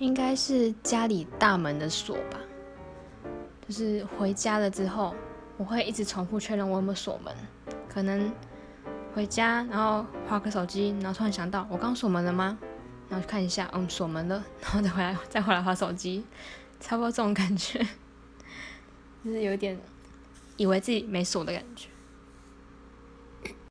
应该是家里大门的锁吧就是回家了之后我会一直重复确认我有没有锁门可能回家然后划个手机然后突然想到我刚锁门了吗？然后看一下嗯锁门了然后再回来再回来划手机差不多这种感觉 就是有点以为自己没锁的感觉。